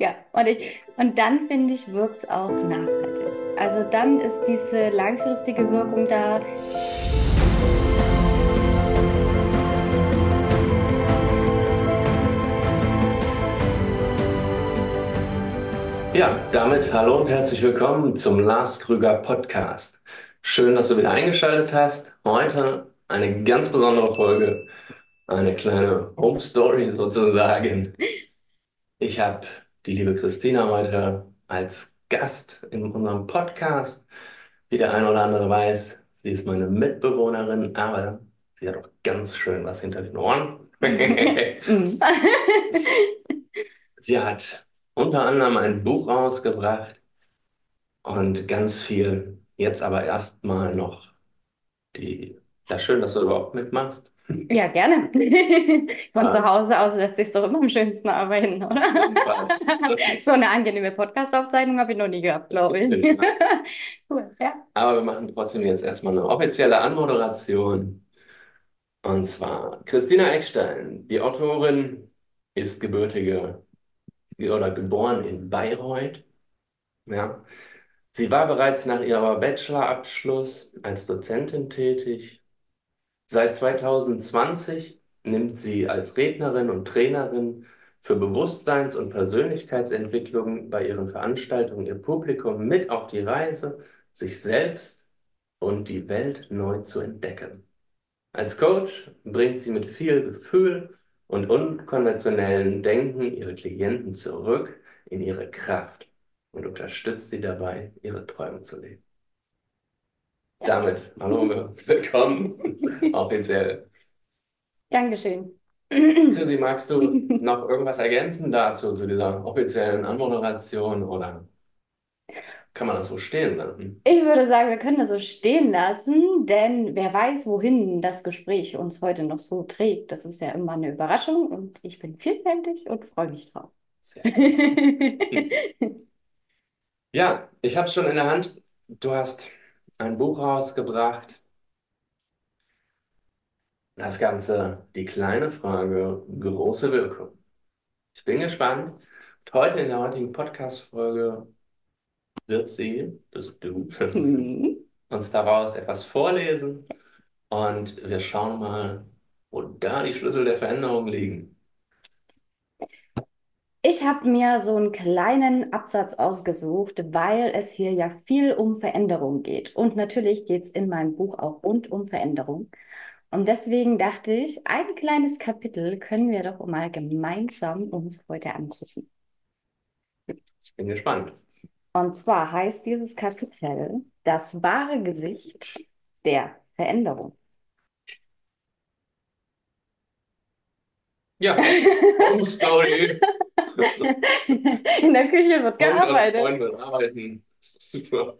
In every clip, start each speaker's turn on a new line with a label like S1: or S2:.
S1: Ja, und, ich, und dann finde ich, wirkt es auch nachhaltig. Also dann ist diese langfristige Wirkung da.
S2: Ja, damit hallo und herzlich willkommen zum Lars Krüger Podcast. Schön, dass du wieder eingeschaltet hast. Heute eine ganz besondere Folge, eine kleine Home Story sozusagen. Ich habe die liebe Christina heute als Gast in unserem Podcast. Wie der ein oder andere weiß, sie ist meine Mitbewohnerin, aber sie hat auch ganz schön was hinter den Ohren. sie hat unter anderem ein Buch rausgebracht und ganz viel. Jetzt aber erstmal noch die. Ja, schön, dass du überhaupt mitmachst.
S1: Ja, gerne. Von zu Hause aus lässt sich doch immer am schönsten arbeiten, oder? So eine angenehme Podcast-Aufzeichnung habe ich noch nie gehabt, glaube ich.
S2: Cool, ja. Aber wir machen trotzdem jetzt erstmal eine offizielle Anmoderation. Und zwar Christina Eckstein, die Autorin, ist gebürtige oder geboren in Bayreuth. Ja. Sie war bereits nach ihrem Bachelorabschluss als Dozentin tätig. Seit 2020 nimmt sie als Rednerin und Trainerin für Bewusstseins- und Persönlichkeitsentwicklung bei ihren Veranstaltungen ihr Publikum mit auf die Reise, sich selbst und die Welt neu zu entdecken. Als Coach bringt sie mit viel Gefühl und unkonventionellen Denken ihre Klienten zurück in ihre Kraft und unterstützt sie dabei, ihre Träume zu leben. Damit, hallo, willkommen offiziell.
S1: Dankeschön.
S2: Susi, magst du noch irgendwas ergänzen dazu, zu dieser offiziellen Anmoderation oder kann man das so stehen lassen?
S1: Ich würde sagen, wir können das so stehen lassen, denn wer weiß, wohin das Gespräch uns heute noch so trägt. Das ist ja immer eine Überraschung und ich bin vielfältig und freue mich drauf. Sehr
S2: ja, ich habe es schon in der Hand. Du hast ein Buch rausgebracht. Das Ganze, die kleine Frage, große Wirkung. Ich bin gespannt. Heute in der heutigen Podcast-Folge wird sie, bist du, mhm. uns daraus etwas vorlesen und wir schauen mal, wo da die Schlüssel der Veränderung liegen.
S1: Ich habe mir so einen kleinen Absatz ausgesucht, weil es hier ja viel um Veränderung geht. Und natürlich geht es in meinem Buch auch rund um Veränderung. Und deswegen dachte ich, ein kleines Kapitel können wir doch mal gemeinsam uns heute angucken.
S2: Ich bin gespannt.
S1: Und zwar heißt dieses Kapitel Das wahre Gesicht der Veränderung.
S2: Ja, Home Story.
S1: In der Küche wird gearbeitet.
S2: Freunde arbeiten. Super.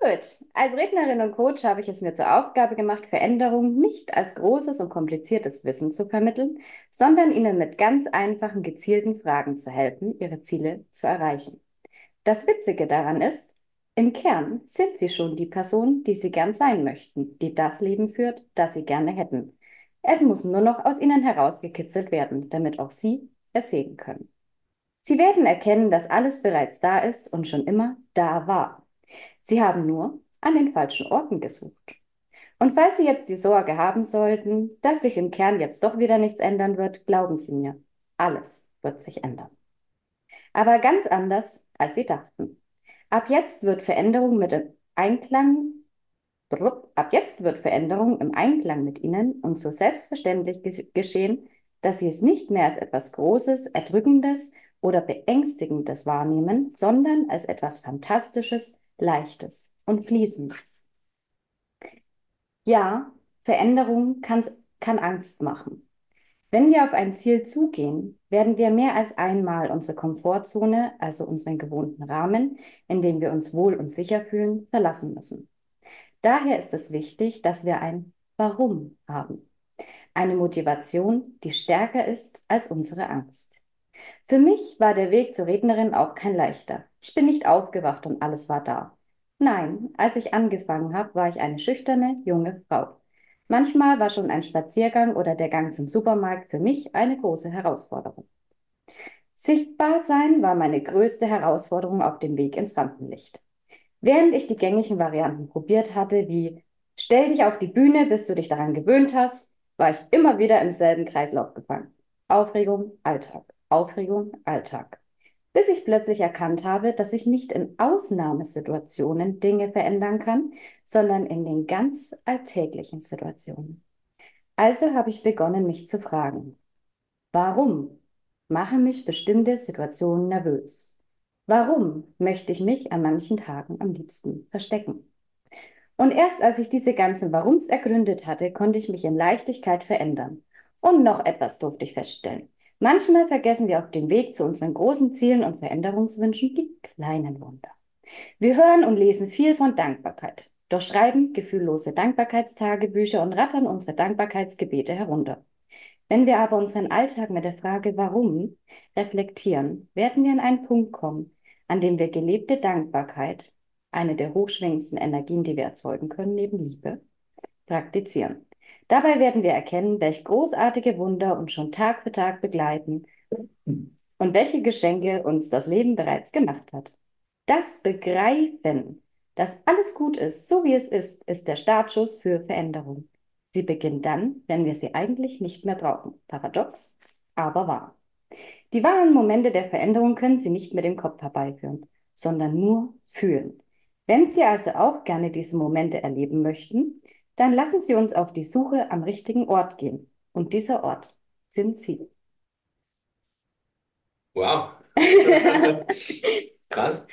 S1: Gut, als Rednerin und Coach habe ich es mir zur Aufgabe gemacht, Veränderung nicht als großes und kompliziertes Wissen zu vermitteln, sondern Ihnen mit ganz einfachen, gezielten Fragen zu helfen, Ihre Ziele zu erreichen. Das Witzige daran ist, im Kern sind Sie schon die Person, die Sie gern sein möchten, die das Leben führt, das Sie gerne hätten. Es muss nur noch aus Ihnen herausgekitzelt werden, damit auch Sie es sehen können. Sie werden erkennen, dass alles bereits da ist und schon immer da war. Sie haben nur an den falschen Orten gesucht. Und falls Sie jetzt die Sorge haben sollten, dass sich im Kern jetzt doch wieder nichts ändern wird, glauben Sie mir, alles wird sich ändern. Aber ganz anders, als Sie dachten. Ab jetzt wird Veränderung mit Einklang Ab jetzt wird Veränderung im Einklang mit Ihnen und so selbstverständlich geschehen, dass Sie es nicht mehr als etwas Großes, Erdrückendes oder Beängstigendes wahrnehmen, sondern als etwas Fantastisches, Leichtes und Fließendes. Ja, Veränderung kann, kann Angst machen. Wenn wir auf ein Ziel zugehen, werden wir mehr als einmal unsere Komfortzone, also unseren gewohnten Rahmen, in dem wir uns wohl und sicher fühlen, verlassen müssen. Daher ist es wichtig, dass wir ein Warum haben. Eine Motivation, die stärker ist als unsere Angst. Für mich war der Weg zur Rednerin auch kein leichter. Ich bin nicht aufgewacht und alles war da. Nein, als ich angefangen habe, war ich eine schüchterne, junge Frau. Manchmal war schon ein Spaziergang oder der Gang zum Supermarkt für mich eine große Herausforderung. Sichtbar sein war meine größte Herausforderung auf dem Weg ins Rampenlicht. Während ich die gängigen Varianten probiert hatte, wie stell dich auf die Bühne, bis du dich daran gewöhnt hast, war ich immer wieder im selben Kreislauf gefangen. Aufregung, Alltag, Aufregung, Alltag. Bis ich plötzlich erkannt habe, dass ich nicht in Ausnahmesituationen Dinge verändern kann, sondern in den ganz alltäglichen Situationen. Also habe ich begonnen, mich zu fragen, warum machen mich bestimmte Situationen nervös? Warum möchte ich mich an manchen Tagen am liebsten verstecken? Und erst als ich diese ganzen Warums ergründet hatte, konnte ich mich in Leichtigkeit verändern. Und noch etwas durfte ich feststellen. Manchmal vergessen wir auf dem Weg zu unseren großen Zielen und Veränderungswünschen die kleinen Wunder. Wir hören und lesen viel von Dankbarkeit, doch schreiben gefühllose Dankbarkeitstagebücher und rattern unsere Dankbarkeitsgebete herunter. Wenn wir aber unseren Alltag mit der Frage Warum reflektieren, werden wir an einen Punkt kommen, an dem wir gelebte Dankbarkeit, eine der hochschwingendsten Energien, die wir erzeugen können, neben Liebe, praktizieren. Dabei werden wir erkennen, welche großartige Wunder uns schon Tag für Tag begleiten und welche Geschenke uns das Leben bereits gemacht hat. Das Begreifen, dass alles gut ist, so wie es ist, ist der Startschuss für Veränderung. Sie beginnt dann, wenn wir sie eigentlich nicht mehr brauchen. Paradox, aber wahr. Die wahren Momente der Veränderung können Sie nicht mit dem Kopf herbeiführen, sondern nur fühlen. Wenn Sie also auch gerne diese Momente erleben möchten, dann lassen Sie uns auf die Suche am richtigen Ort gehen. Und dieser Ort sind Sie.
S2: Wow. Krass.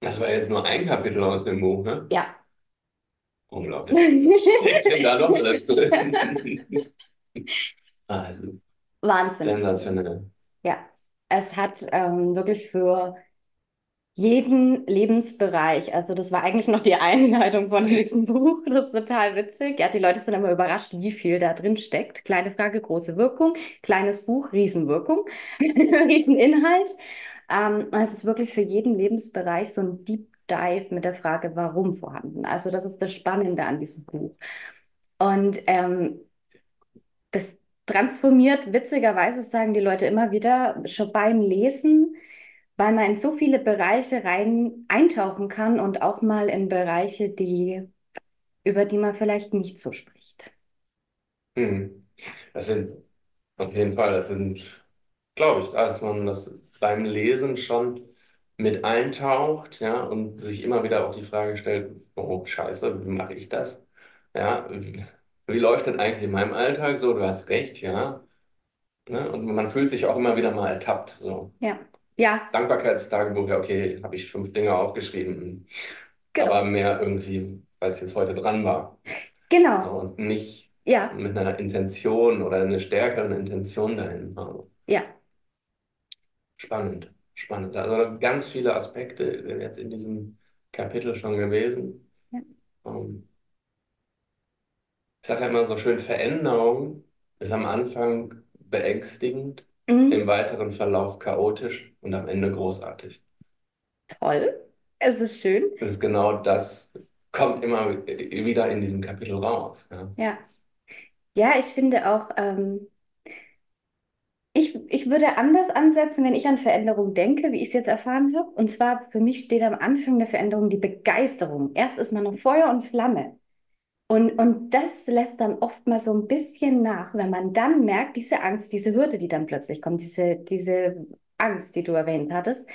S2: Das war jetzt nur ein Kapitel aus dem Buch, ne?
S1: Ja.
S2: Unglaublich. Steckt da noch alles drin? Also,
S1: Wahnsinn.
S2: sensationell.
S1: Ja, es hat ähm, wirklich für jeden Lebensbereich, also das war eigentlich noch die Einleitung von diesem Buch, das ist total witzig. Ja, die Leute sind immer überrascht, wie viel da drin steckt. Kleine Frage, große Wirkung, kleines Buch, Riesenwirkung, Rieseninhalt. Ähm, es ist wirklich für jeden Lebensbereich so ein Deep Dive mit der Frage, warum vorhanden. Also das ist das Spannende an diesem Buch. Und ähm, das transformiert, witzigerweise sagen die Leute immer wieder, schon beim Lesen, weil man in so viele Bereiche rein eintauchen kann und auch mal in Bereiche, die, über die man vielleicht nicht so spricht.
S2: Hm. Das sind auf jeden Fall, das sind, glaube ich, dass man das beim Lesen schon mit eintaucht, ja, und sich immer wieder auch die Frage stellt, oh Scheiße, wie mache ich das? Ja, wie, wie läuft denn eigentlich in meinem Alltag so? Du hast recht, ja. Ne? Und man fühlt sich auch immer wieder mal ertappt. So.
S1: Ja. Ja.
S2: Dankbarkeitstagebuch, ja, okay, habe ich fünf Dinge aufgeschrieben.
S1: Genau.
S2: Aber mehr irgendwie, weil es jetzt heute dran war.
S1: Genau.
S2: So, und nicht
S1: Ja.
S2: mit einer Intention oder einer stärkeren Intention dahin. Also,
S1: Ja.
S2: spannend, spannend. Also ganz viele Aspekte jetzt in diesem Kapitel schon gewesen.
S1: Ja.
S2: Ähm, ich sage ja immer so schön, Veränderung ist am Anfang beängstigend,
S1: Mhm.
S2: im weiteren Verlauf chaotisch und am Ende großartig.
S1: Toll. Es ist schön.
S2: Das ist genau das, kommt immer wieder in diesem Kapitel raus. Ja.
S1: Ja. Ja, ich finde auch, ähm, ich, ich würde anders ansetzen, wenn ich an Veränderung denke, wie ich es jetzt erfahren habe. Und zwar, für mich steht am Anfang der Veränderung die Begeisterung. Erst ist man noch Feuer und Flamme. Und, und das lässt dann oft mal so ein bisschen nach, wenn man dann merkt, diese Angst, diese Hürde, die dann plötzlich kommt, diese, diese Angst, die du erwähnt hattest,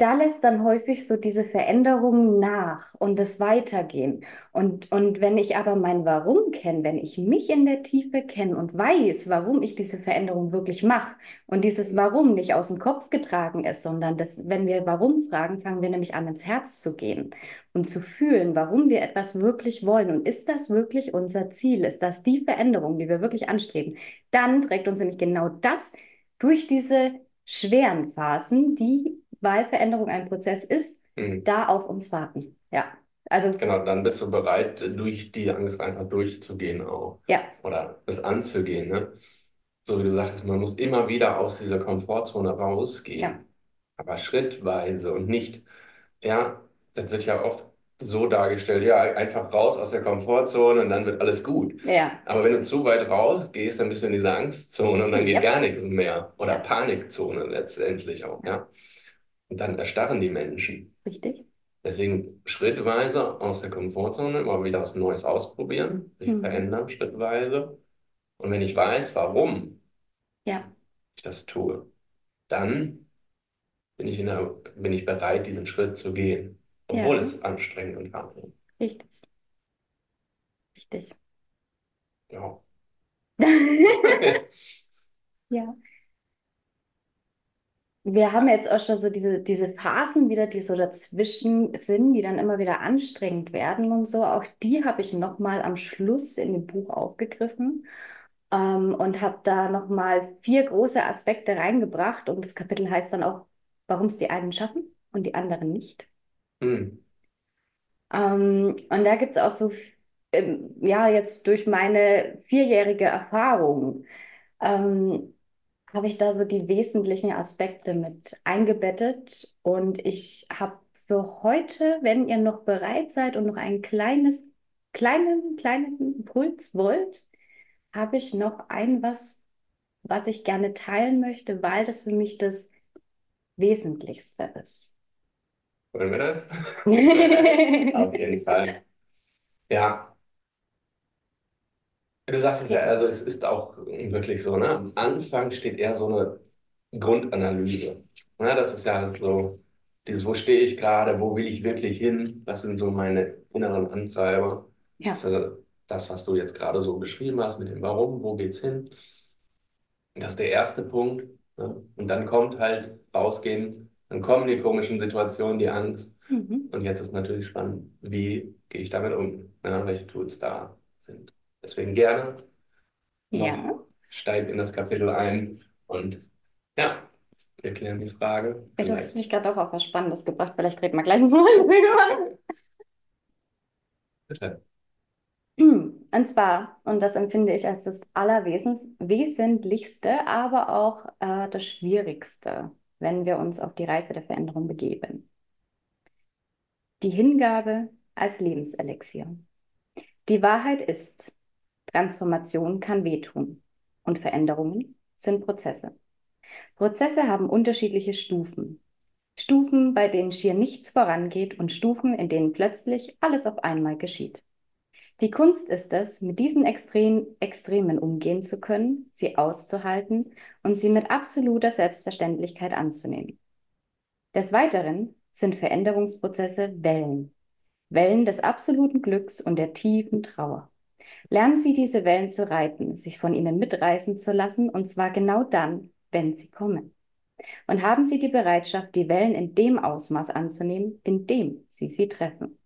S1: da lässt dann häufig so diese Veränderung nach und das Weitergehen. Und, und wenn ich aber mein Warum kenne, wenn ich mich in der Tiefe kenne und weiß, warum ich diese Veränderung wirklich mache und dieses Warum nicht aus dem Kopf getragen ist, sondern das, wenn wir Warum fragen, fangen wir nämlich an, ins Herz zu gehen und zu fühlen, warum wir etwas wirklich wollen. Und ist das wirklich unser Ziel? Ist das die Veränderung, die wir wirklich anstreben? Dann trägt uns nämlich genau das durch diese schweren Phasen, die weil Veränderung ein Prozess ist,
S2: Mhm.
S1: da auf uns warten. Ja, also
S2: Genau, dann bist du bereit, durch die Angst einfach durchzugehen auch.
S1: ja,
S2: Oder es anzugehen, ne? So wie du sagtest, man muss immer wieder aus dieser Komfortzone rausgehen.
S1: Ja.
S2: Aber schrittweise und nicht, ja, das wird ja oft so dargestellt, ja, einfach raus aus der Komfortzone und dann wird alles gut.
S1: Ja.
S2: Aber wenn du zu weit rausgehst, dann bist du in dieser Angstzone und dann geht
S1: Ja.
S2: gar nichts mehr. Oder
S1: Ja.
S2: Panikzone letztendlich auch, ja. Und dann erstarren die Menschen.
S1: Richtig.
S2: Deswegen schrittweise aus der Komfortzone immer wieder was Neues ausprobieren, sich
S1: Mhm.
S2: verändern schrittweise. Und wenn ich weiß, warum
S1: Ja.
S2: ich das tue, dann bin ich, in der, bin ich bereit, diesen Schritt zu gehen, obwohl
S1: Ja.
S2: es anstrengend und hart ist.
S1: Richtig. Richtig.
S2: Ja.
S1: Ja. Wir haben jetzt auch schon so diese, diese Phasen wieder, die so dazwischen sind, die dann immer wieder anstrengend werden und so. Auch die habe ich nochmal am Schluss in dem Buch aufgegriffen ähm, und habe da nochmal vier große Aspekte reingebracht. Und das Kapitel heißt dann auch, warum es die einen schaffen und die anderen nicht.
S2: Hm.
S1: Ähm, und da gibt es auch so, ähm, ja, jetzt durch meine vierjährige Erfahrung, ähm, habe ich da so die wesentlichen Aspekte mit eingebettet. Und ich habe für heute, wenn ihr noch bereit seid und noch ein kleines, kleinen, kleinen Impuls wollt, habe ich noch ein was, was ich gerne teilen möchte, weil das für mich das Wesentlichste ist.
S2: Wollen wir das? Auf jeden Fall. Ja. Du sagst es ja, also es ist auch wirklich so, ne? Am Anfang steht eher so eine Grundanalyse. Ne? Das ist ja so dieses, wo stehe ich gerade, wo will ich wirklich hin, was sind so meine inneren Antreiber.
S1: Ja.
S2: Das, ist das, was du jetzt gerade so beschrieben hast mit dem Warum, wo geht's hin. Das ist der erste Punkt. Ne? Und dann kommt halt rausgehen, dann kommen die komischen Situationen, die Angst.
S1: Mhm.
S2: Und jetzt ist natürlich spannend, wie gehe ich damit um, ja, welche Tools da sind. Deswegen gerne
S1: Ja.
S2: steig in das Kapitel ein und ja, wir klären die Frage.
S1: Ja, du hast mich gerade auch auf was Spannendes gebracht. Vielleicht reden wir gleich mal drüber.
S2: Bitte.
S1: Und zwar, und das empfinde ich als das Allerwesentlichste, aber auch äh, das Schwierigste, wenn wir uns auf die Reise der Veränderung begeben. Die Hingabe als Lebenselixier. Die Wahrheit ist, Transformation kann wehtun und Veränderungen sind Prozesse. Prozesse haben unterschiedliche Stufen. Stufen, bei denen schier nichts vorangeht und Stufen, in denen plötzlich alles auf einmal geschieht. Die Kunst ist es, mit diesen Extrem Extremen umgehen zu können, sie auszuhalten und sie mit absoluter Selbstverständlichkeit anzunehmen. Des Weiteren sind Veränderungsprozesse Wellen. Wellen des absoluten Glücks und der tiefen Trauer. Lernen Sie diese Wellen zu reiten, sich von ihnen mitreißen zu lassen, und zwar genau dann, wenn sie kommen. Und haben Sie die Bereitschaft, die Wellen in dem Ausmaß anzunehmen, in dem Sie sie treffen.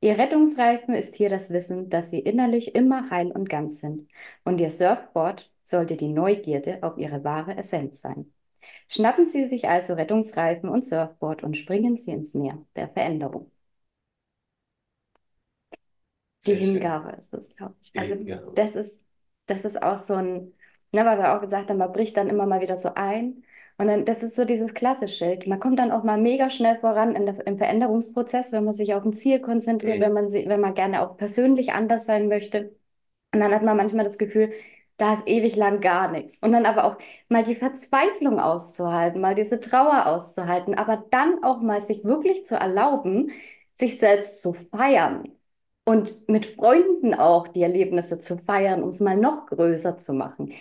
S1: Ihr Rettungsreifen ist hier das Wissen, dass Sie innerlich immer heil und ganz sind, und Ihr Surfboard sollte die Neugierde auf Ihre wahre Essenz sein. Schnappen Sie sich also Rettungsreifen und Surfboard und springen Sie ins Meer der Veränderung. Die. Hingabe ist es, glaube ich. Also
S2: Hingabe.
S1: das ist, das ist auch so ein, ne, weil wir auch gesagt haben, man bricht dann immer mal wieder so ein. Und dann, das ist so dieses klassische. Man kommt dann auch mal mega schnell voran in der, im Veränderungsprozess, wenn man sich auf ein Ziel konzentriert,
S2: Mhm.
S1: wenn man, wenn man gerne auch persönlich anders sein möchte. Und dann hat man manchmal das Gefühl, da ist ewig lang gar nichts. Und dann aber auch mal die Verzweiflung auszuhalten, mal diese Trauer auszuhalten, aber dann auch mal sich wirklich zu erlauben, sich selbst zu feiern und mit Freunden auch die Erlebnisse zu feiern, um es mal noch größer zu machen.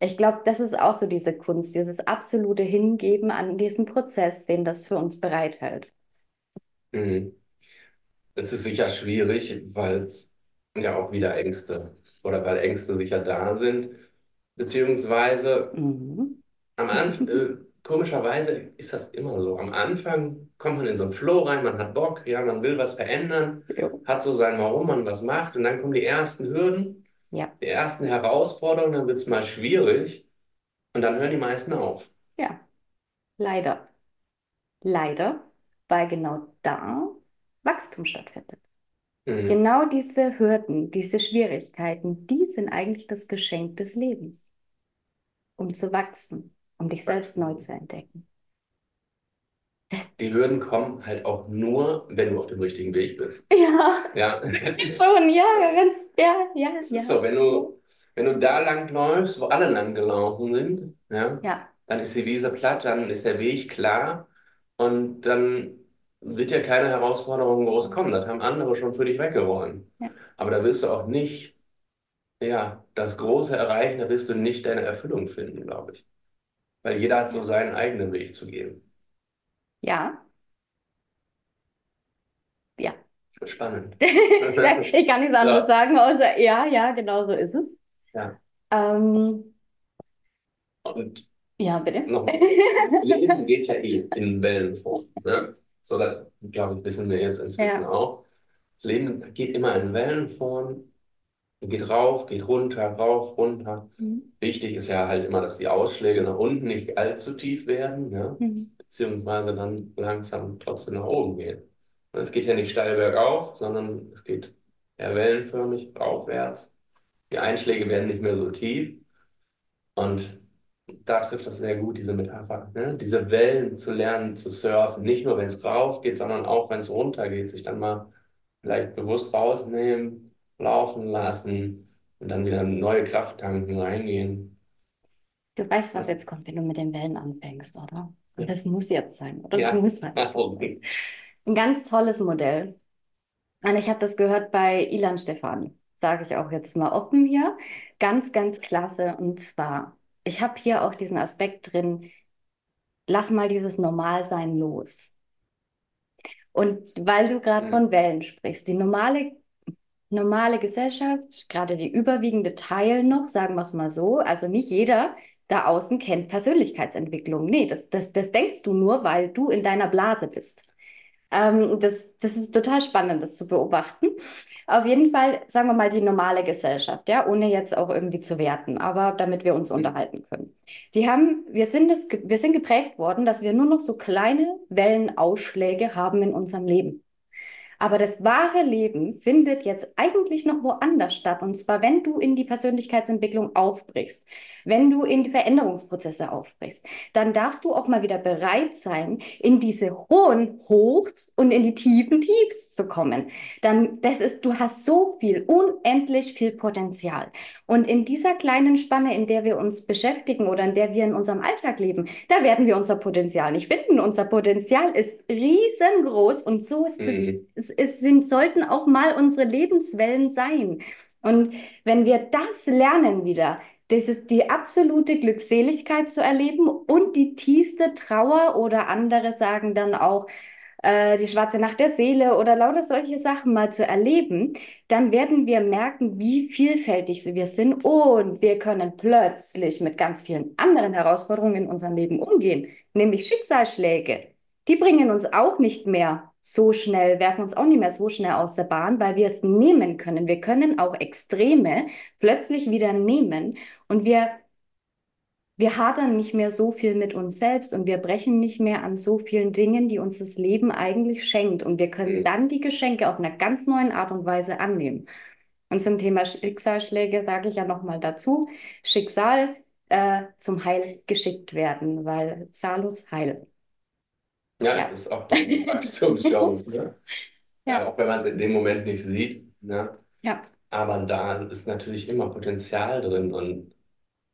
S1: Ich glaube, das ist auch so diese Kunst, dieses absolute Hingeben an diesen Prozess, den das für uns bereithält.
S2: Mhm. Es ist sicher schwierig, weil es ja auch wieder Ängste oder weil Ängste sicher da sind. Beziehungsweise
S1: Mhm.
S2: am Anfang, äh, komischerweise ist das immer so. Am Anfang kommt man in so einen Flow rein, man hat Bock, ja, man will was verändern,
S1: Jo.
S2: hat so sein Warum man was macht und dann kommen die ersten Hürden,
S1: Ja,
S2: die ersten Herausforderungen, dann wird es mal schwierig und dann hören die meisten auf.
S1: ja, leider. Leider, weil genau da Wachstum stattfindet.
S2: Mhm.
S1: Genau diese Hürden, diese Schwierigkeiten, die sind eigentlich das Geschenk des Lebens, um zu wachsen, um dich selbst neu zu entdecken.
S2: die Hürden kommen halt auch nur, wenn du auf dem richtigen Weg bist.
S1: Ja.
S2: Ja.
S1: Schon, ja, ganz, ja, ja,
S2: Es
S1: ja.
S2: ist so, wenn du, wenn du da lang läufst, wo alle lang gelaufen sind, ja,
S1: Ja,
S2: dann ist die Wiese platt, dann ist der Weg klar und dann wird ja keine Herausforderung groß kommen. Das haben andere schon für dich weggeräumt.
S1: Ja.
S2: Aber da wirst du auch nicht, ja, das Große erreichen, da wirst du nicht deine Erfüllung finden, glaube ich. Weil jeder hat so seinen eigenen Weg zu gehen.
S1: ja, ja.
S2: Spannend.
S1: Ich kann nichts anderes
S2: Ja.
S1: sagen, außer ja, ja, genau so ist es.
S2: Ja.
S1: Ähm,
S2: Und
S1: ja, bitte.
S2: nochmal, das Leben geht ja eh in Wellenform. Ne? So, das, glaube ich, wissen wir jetzt inzwischen
S1: Ja.
S2: auch. Das Leben geht immer in Wellenform, geht rauf, geht runter, rauf, runter.
S1: Mhm.
S2: Wichtig ist ja halt immer, dass die Ausschläge nach unten nicht allzu tief werden, ja?
S1: Mhm.
S2: Beziehungsweise dann langsam trotzdem nach oben gehen. Es geht ja nicht steil bergauf, sondern es geht eher wellenförmig aufwärts. Die Einschläge werden nicht mehr so tief. Und da trifft das sehr gut, diese Metapher, ne? Diese Wellen zu lernen, zu surfen. Nicht nur, wenn es rauf geht, sondern auch, wenn es runter geht. Sich dann mal vielleicht bewusst rausnehmen, laufen lassen und dann wieder neue Kraft tanken, reingehen.
S1: Du weißt, was jetzt kommt, wenn du mit den Wellen anfängst, oder? Und
S2: Ja.
S1: das muss jetzt sein, oder? Das
S2: Ja.
S1: muss sein. Ein ganz tolles Modell. Und ich habe das gehört bei Ilan Stefani, sage ich auch jetzt mal offen hier. Ganz, ganz klasse. Und zwar, ich habe hier auch diesen Aspekt drin, lass mal dieses Normalsein los. Und weil du gerade
S2: Mhm.
S1: von Wellen sprichst, die normale, normale Gesellschaft, gerade die überwiegende Teil noch, sagen wir es mal so, also nicht jeder da außen kennt Persönlichkeitsentwicklung. Nee, das, das, das denkst du nur, weil du in deiner Blase bist. Ähm, das, das ist total spannend, das zu beobachten. Auf jeden Fall, sagen wir mal, die normale Gesellschaft, ja, ohne jetzt auch irgendwie zu werten, aber damit wir uns unterhalten können. Die haben, wir sind ge- wir sind geprägt worden, dass wir nur noch so kleine Wellenausschläge haben in unserem Leben. Aber das wahre Leben findet jetzt eigentlich noch woanders statt. Und zwar, wenn du in die Persönlichkeitsentwicklung aufbrichst, wenn du in die Veränderungsprozesse aufbrichst, dann darfst du auch mal wieder bereit sein, in diese hohen Hochs und in die tiefen Tiefs zu kommen. Dann, das ist, du hast so viel, unendlich viel Potenzial. Und in dieser kleinen Spanne, in der wir uns beschäftigen oder in der wir in unserem Alltag leben, da werden wir unser Potenzial nicht finden. Unser Potenzial ist riesengroß und so ist
S2: Mhm.
S1: es, es sind, sollten auch mal unsere Lebenswellen sein. Und wenn wir das lernen wieder, das ist die absolute Glückseligkeit zu erleben und die tiefste Trauer oder andere sagen dann auch äh, die schwarze Nacht der Seele oder lauter solche Sachen mal zu erleben, dann werden wir merken, wie vielfältig wir sind und wir können plötzlich mit ganz vielen anderen Herausforderungen in unserem Leben umgehen, nämlich Schicksalsschläge. Die bringen uns auch nicht mehr so schnell, werfen uns auch nicht mehr so schnell aus der Bahn, weil wir jetzt nehmen können. Wir können auch Extreme plötzlich wieder nehmen und wir, wir hadern nicht mehr so viel mit uns selbst und wir brechen nicht mehr an so vielen Dingen, die uns das Leben eigentlich schenkt. Und wir können
S2: Mhm.
S1: dann die Geschenke auf einer ganz neuen Art und Weise annehmen. Und zum Thema Schicksalsschläge sage ich ja nochmal dazu, Schicksal äh, zum Heil geschickt werden, weil Salus Heil.
S2: Ja,
S1: Ja.
S2: es ist auch eine Wachstumschance, ne?
S1: Ja.
S2: Ja, auch wenn man es in dem Moment nicht sieht, ne?
S1: Ja,
S2: Aber da ist natürlich immer Potenzial drin und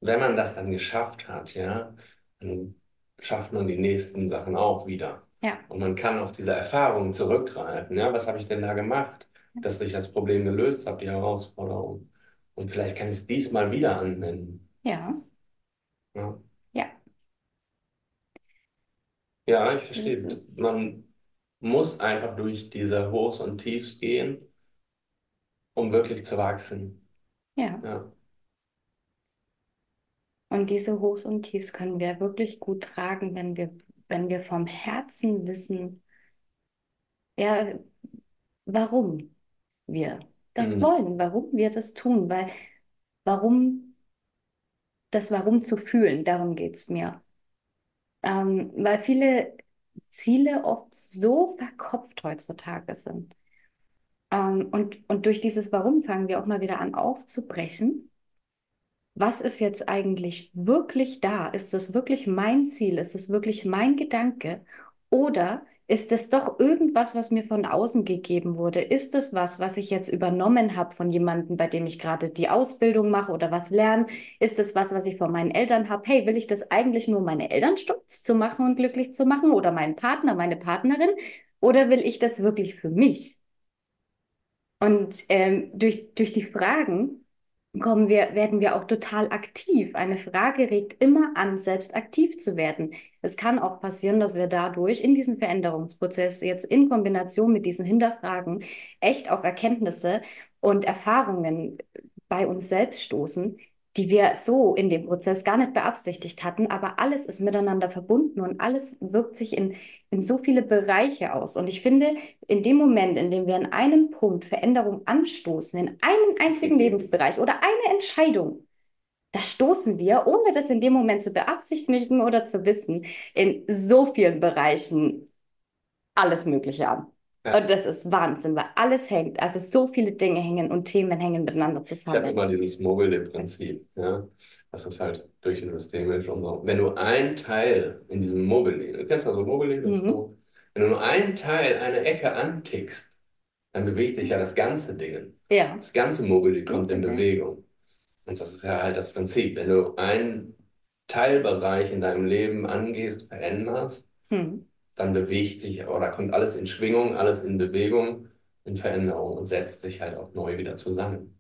S2: wenn man das dann geschafft hat, ja, dann schafft man die nächsten Sachen auch wieder.
S1: ja,
S2: Und man kann auf diese Erfahrungen zurückgreifen, ja, was habe ich denn da gemacht, dass ich das Problem gelöst habe, die Herausforderung. Und vielleicht kann ich es diesmal wieder anwenden.
S1: ja,
S2: Ja,
S1: ja,
S2: ich verstehe. Man muss einfach durch diese Hochs und Tiefs gehen, um wirklich zu wachsen.
S1: ja.
S2: Ja.
S1: Und diese Hochs und Tiefs können wir wirklich gut tragen, wenn wir, wenn wir vom Herzen wissen, ja, warum wir das
S2: Mhm.
S1: wollen, warum wir das tun, weil warum, das Warum zu fühlen, darum geht es mir. Ähm, weil viele Ziele oft so verkopft heutzutage sind. Ähm, und, und durch dieses Warum fangen wir auch mal wieder an aufzubrechen. Was ist jetzt eigentlich wirklich da? Ist es wirklich mein Ziel? Ist es wirklich mein Gedanke? Oder ist es doch irgendwas, was mir von außen gegeben wurde? Ist es was, was ich jetzt übernommen habe von jemandem, bei dem ich gerade die Ausbildung mache oder was lerne? Ist es was, was ich von meinen Eltern habe? Hey, will ich das eigentlich nur, meine Eltern stolz zu machen und glücklich zu machen oder meinen Partner, meine Partnerin? Oder will ich das wirklich für mich? Und ähm, durch, durch die Fragen kommen wir, werden wir auch total aktiv. Eine Frage regt immer an, selbst aktiv zu werden. Es kann auch passieren, dass wir dadurch in diesem Veränderungsprozess jetzt in Kombination mit diesen Hinterfragen echt auf Erkenntnisse und Erfahrungen bei uns selbst stoßen, die wir so in dem Prozess gar nicht beabsichtigt hatten, aber alles ist miteinander verbunden und alles wirkt sich in, in so viele Bereiche aus. Und ich finde, in dem Moment, in dem wir an einem Punkt Veränderung anstoßen, in einem einzigen Lebensbereich oder eine Entscheidung, da stoßen wir, ohne das in dem Moment zu beabsichtigen oder zu wissen, in so vielen Bereichen alles Mögliche an. Ja. Und das ist Wahnsinn, weil alles hängt, also so viele Dinge hängen und Themen hängen miteinander zusammen.
S2: Ich habe immer dieses Mobile-Prinzip, ja, was ist halt durch die Systeme schon so. Wenn du ein Teil in diesem Mobile, du kennst also Mobile, das mhm. so, wenn du nur einen Teil, eine Ecke antickst, dann bewegt sich ja das ganze Ding. Ja. Das ganze Mobile kommt in Bewegung. Und das ist ja halt das Prinzip. Wenn du einen Teilbereich in deinem Leben angehst, veränderst, hm dann bewegt sich oder kommt alles in Schwingung, alles in Bewegung, in Veränderung und setzt sich halt auch neu wieder zusammen.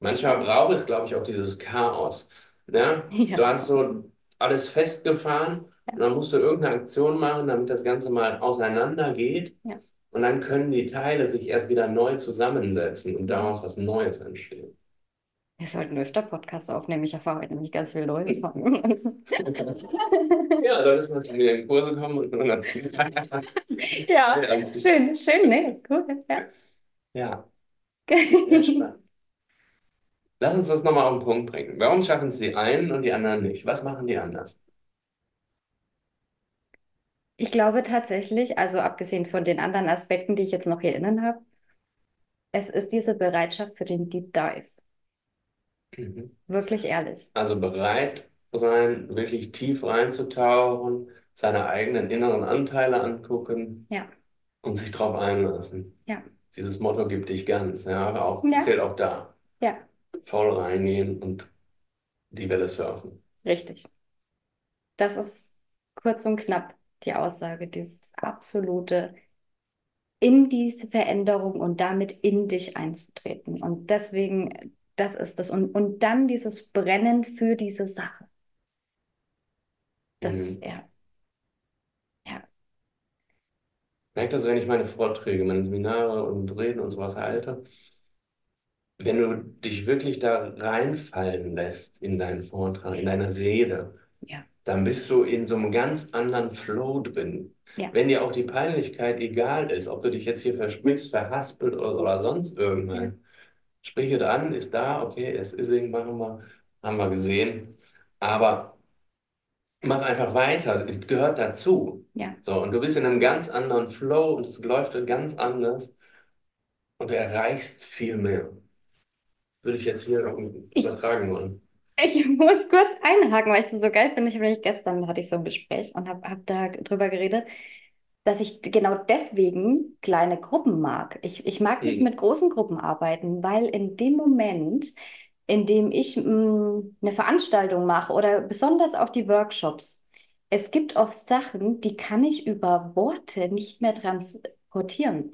S2: Manchmal braucht es, glaube ich, auch dieses Chaos. Ne? Ja. Du hast so alles festgefahren ja. und dann musst du irgendeine Aktion machen, damit das Ganze mal auseinander geht. Ja. Und dann können die Teile sich erst wieder neu zusammensetzen und daraus was Neues entstehen.
S1: Wir sollten öfter Podcasts aufnehmen. Ich erfahre heute nämlich ganz viel Neues. ja,
S2: solltest mal wieder in Kurse kommen. Und
S1: ja, schön, schön, ne? Cool. Ja.
S2: ja. Lass uns das nochmal auf den Punkt bringen. Warum schaffen es die einen und die anderen nicht? Was machen die anders?
S1: Ich glaube tatsächlich, also abgesehen von den anderen Aspekten, die ich jetzt noch hier innen habe, es ist diese Bereitschaft für den Deep Dive. Mhm. Wirklich ehrlich.
S2: Also bereit sein, wirklich tief reinzutauchen, seine eigenen inneren Anteile angucken ja. und sich darauf einlassen. Ja. Dieses Motto gibt dich ganz, ja, auch, ja. zählt auch da. Ja. Voll reingehen und die Welle surfen.
S1: Richtig. Das ist kurz und knapp die Aussage, dieses absolute in diese Veränderung und damit in dich einzutreten. Und deswegen das ist das. Und, und dann dieses Brennen für diese Sache. Das, mhm. ja. Ja.
S2: Merkt das, wenn ich meine Vorträge, meine Seminare und Reden und sowas halte? Wenn du dich wirklich da reinfallen lässt in deinen Vortrag, in deine Rede, ja. dann bist du in so einem ganz anderen Flow drin. Ja. Wenn dir auch die Peinlichkeit egal ist, ob du dich jetzt hier versprichst, verhaspelt oder, oder sonst irgendwann, ja. Sprich dran, ist da, okay, es ist machen wir, haben wir gesehen. Aber mach einfach weiter, es gehört dazu. Ja. So, und du bist in einem ganz anderen Flow und es läuft ganz anders und du erreichst viel mehr. Würde ich jetzt hier übertragen wollen.
S1: Ich muss kurz einhaken, weil ich das so geil finde. Ich habe nämlich gestern hatte ich so ein Gespräch und habe hab da drüber geredet dass ich genau deswegen kleine Gruppen mag. Ich, ich mag nicht mit großen Gruppen arbeiten, weil in dem Moment, in dem ich mh, mm, eine Veranstaltung mache oder besonders auch die Workshops, es gibt oft Sachen, die kann ich über Worte nicht mehr transportieren.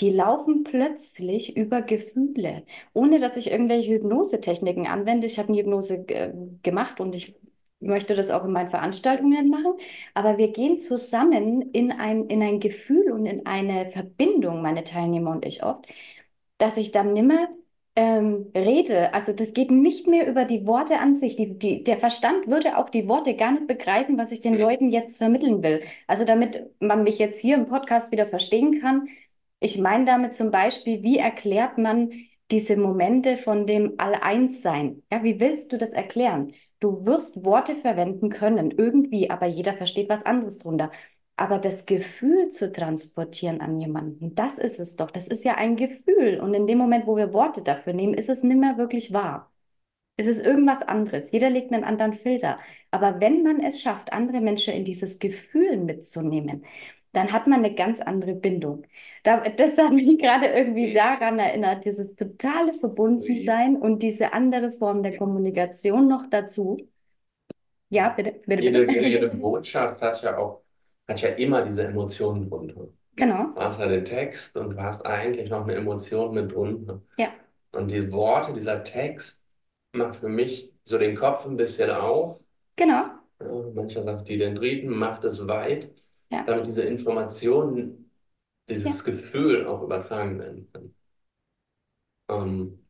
S1: Die laufen plötzlich über Gefühle, ohne dass ich irgendwelche Hypnosetechniken anwende. Ich habe eine Hypnose äh, gemacht und ich möchte das auch in meinen Veranstaltungen machen, aber wir gehen zusammen in ein, in ein Gefühl und in eine Verbindung, meine Teilnehmer und ich oft, dass ich dann nimmer ähm, rede. Also das geht nicht mehr über die Worte an sich. Die, die, der Verstand würde auch die Worte gar nicht begreifen, was ich den Leuten jetzt vermitteln will. Also damit man mich jetzt hier im Podcast wieder verstehen kann, ich meine damit zum Beispiel, wie erklärt man diese Momente von dem All-Eins-Sein? Ja, wie willst du das erklären? Du wirst Worte verwenden können, irgendwie, aber jeder versteht was anderes drunter. Aber das Gefühl zu transportieren an jemanden, das ist es doch. Das ist ja ein Gefühl. Und in dem Moment, wo wir Worte dafür nehmen, ist es nicht mehr wirklich wahr. Es ist irgendwas anderes. Jeder legt einen anderen Filter. Aber wenn man es schafft, andere Menschen in dieses Gefühl mitzunehmen, dann hat man eine ganz andere Bindung. das hat mich gerade irgendwie daran erinnert, dieses totale Verbundensein und diese andere Form der Kommunikation noch dazu. Ja, bitte, bitte,
S2: jede, bitte. Jede Botschaft hat ja auch, hat ja immer diese Emotionen drunter.
S1: Genau.
S2: Du hast ja den Text und du hast eigentlich noch eine Emotion mit drunter.
S1: Ja.
S2: Und die Worte, dieser Text macht für mich so den Kopf ein bisschen auf.
S1: Genau.
S2: Ja, mancher sagt, die Dendriten macht es weit
S1: ja.
S2: damit diese Informationen, dieses ja. Gefühl auch übertragen werden kann. Ähm,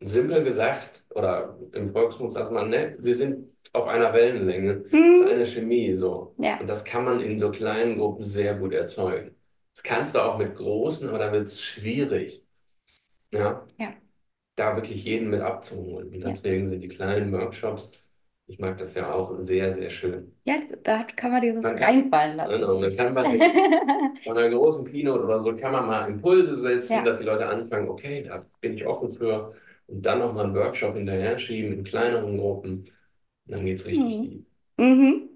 S2: simpel gesagt, oder im Volksmund sagt man, ne, wir sind auf einer Wellenlänge. Mhm. Das ist eine Chemie so.
S1: Ja.
S2: Und das kann man in so kleinen Gruppen sehr gut erzeugen. Das kannst du auch mit großen, aber da wird es schwierig. Ja.
S1: ja.
S2: Da wirklich jeden mit abzuholen. Und deswegen sind die kleinen Workshops ich mag das ja auch sehr, sehr schön.
S1: Ja, da kann man dir so reinfallen lassen.
S2: Genau, dann kann man von einer großen Keynote oder so, kann man mal Impulse setzen, ja. dass die Leute anfangen, okay, da bin ich offen für. Und dann nochmal einen Workshop hinterher schieben in kleineren Gruppen. Und dann geht es richtig
S1: mhm. tief. Mhm.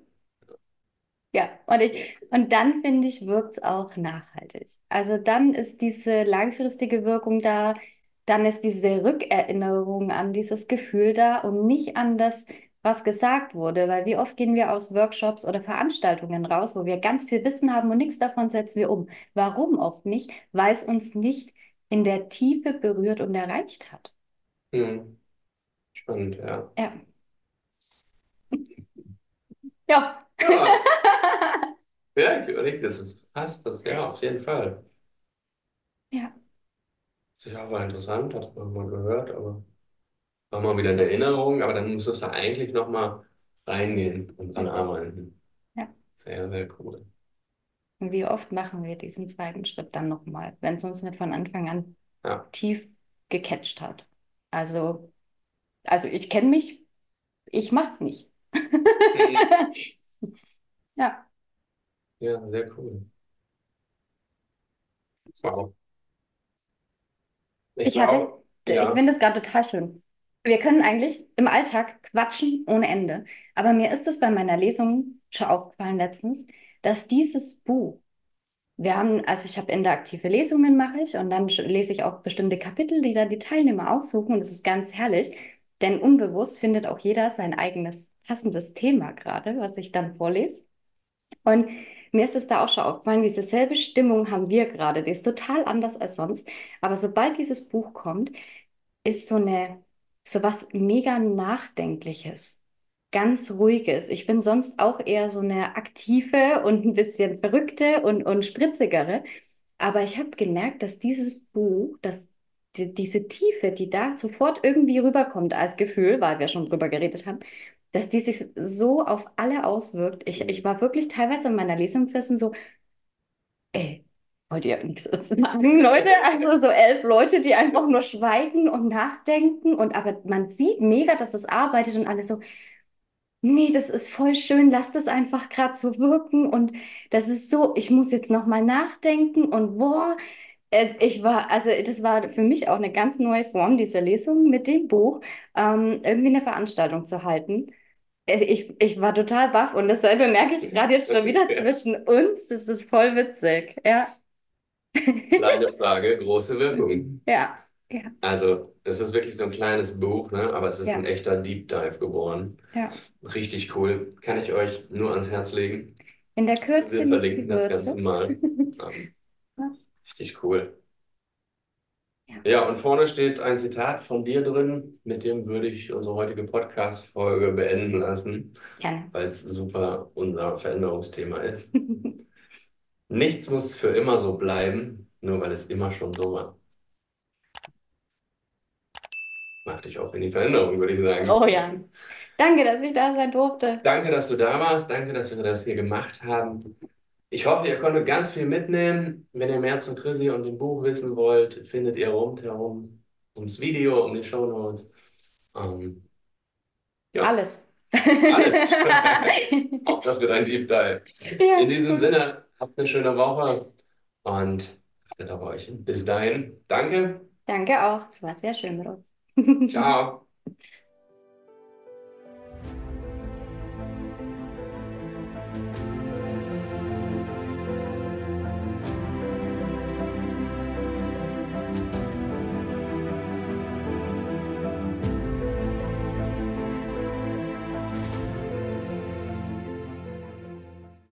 S1: Ja, und, ich, und dann finde ich, wirkt es auch nachhaltig. Also dann ist diese langfristige Wirkung da, dann ist diese Rückerinnerung an dieses Gefühl da und nicht an das was gesagt wurde, weil wie oft gehen wir aus Workshops oder Veranstaltungen raus, wo wir ganz viel Wissen haben und nichts davon setzen wir um. Warum oft nicht? Weil es uns nicht in der Tiefe berührt und erreicht hat.
S2: Hm. Spannend, ja.
S1: Ja. Ja.
S2: Ja, ja ich überlege, das ist, passt das, ja, auf jeden Fall.
S1: Ja.
S2: Ja, war interessant, hat man mal gehört, aber nochmal wieder eine Erinnerung, aber dann müsstest du eigentlich nochmal reingehen und dran arbeiten.
S1: Ja.
S2: Sehr, sehr cool.
S1: Und wie oft machen wir diesen zweiten Schritt dann nochmal, wenn es uns nicht von Anfang an
S2: ja.
S1: tief gecatcht hat? Also, also ich kenne mich, ich mach's nicht. ja.
S2: Ja, sehr cool. Wow.
S1: Ich, ich habe, ja. ich finde das gerade total schön. Wir können eigentlich im Alltag quatschen ohne Ende. Aber mir ist es bei meiner Lesung schon aufgefallen letztens, dass dieses Buch, wir haben, also ich habe interaktive Lesungen mache ich und dann lese ich auch bestimmte Kapitel, die da die Teilnehmer aussuchen und es ist ganz herrlich, denn unbewusst findet auch jeder sein eigenes passendes Thema gerade, was ich dann vorlese. Und mir ist es da auch schon aufgefallen, diese selbe Stimmung haben wir gerade, die ist total anders als sonst. Aber sobald dieses Buch kommt, ist so eine so was mega Nachdenkliches, ganz Ruhiges. Ich bin sonst auch eher so eine aktive und ein bisschen verrückte und, und spritzigere. Aber ich habe gemerkt, dass dieses Buch, dass die, diese Tiefe, die da sofort irgendwie rüberkommt als Gefühl, weil wir schon drüber geredet haben, dass die sich so auf alle auswirkt. Ich, ich war wirklich teilweise in meiner Lesung so, ey, wollt ihr nichts sagen, Leute? Also so elf Leute, die einfach nur schweigen und nachdenken. Und aber man sieht mega, dass es arbeitet und alle so, nee, das ist voll schön, lass das einfach gerade so wirken. Und das ist so, ich muss jetzt nochmal nachdenken und boah. Äh, ich war, also das war für mich auch eine ganz neue Form dieser Lesung mit dem Buch, ähm, irgendwie eine Veranstaltung zu halten. Äh, ich, ich war total baff und dasselbe merke ich gerade jetzt schon wieder zwischen uns. Das ist voll witzig. Ja.
S2: Kleine Frage, große Wirkung.
S1: Ja, ja.
S2: Also, es ist wirklich so ein kleines Buch, ne? aber es ist
S1: Ja.
S2: ein echter Deep Dive geworden.
S1: Ja.
S2: Richtig cool. Kann ich euch nur ans Herz legen.
S1: In der Kürze
S2: Wir verlinken das Ganze mal.
S1: Ja.
S2: Richtig cool.
S1: Ja.
S2: Ja, und vorne steht ein Zitat von dir drin, mit dem würde ich unsere heutige Podcast-Folge beenden lassen, weil es super unser Veränderungsthema ist. Nichts muss für immer so bleiben, nur weil es immer schon so war. Mach dich auf in die Veränderung, würde ich sagen.
S1: Oh ja. Danke, dass ich da sein durfte.
S2: Danke, dass du da warst. Danke, dass wir das hier gemacht haben. Ich hoffe, ihr konntet ganz viel mitnehmen. Wenn ihr mehr zu Chrissy und dem Buch wissen wollt, findet ihr rundherum ums Video, um die Shownotes. Ähm, ja.
S1: Alles.
S2: Alles. Auch das wird ein Deep Dive.
S1: Ja.
S2: In diesem Sinne, habt eine schöne Woche und achtet auf euch. Bis dahin, danke.
S1: Danke auch. Es war sehr schön mit euch.
S2: Ciao.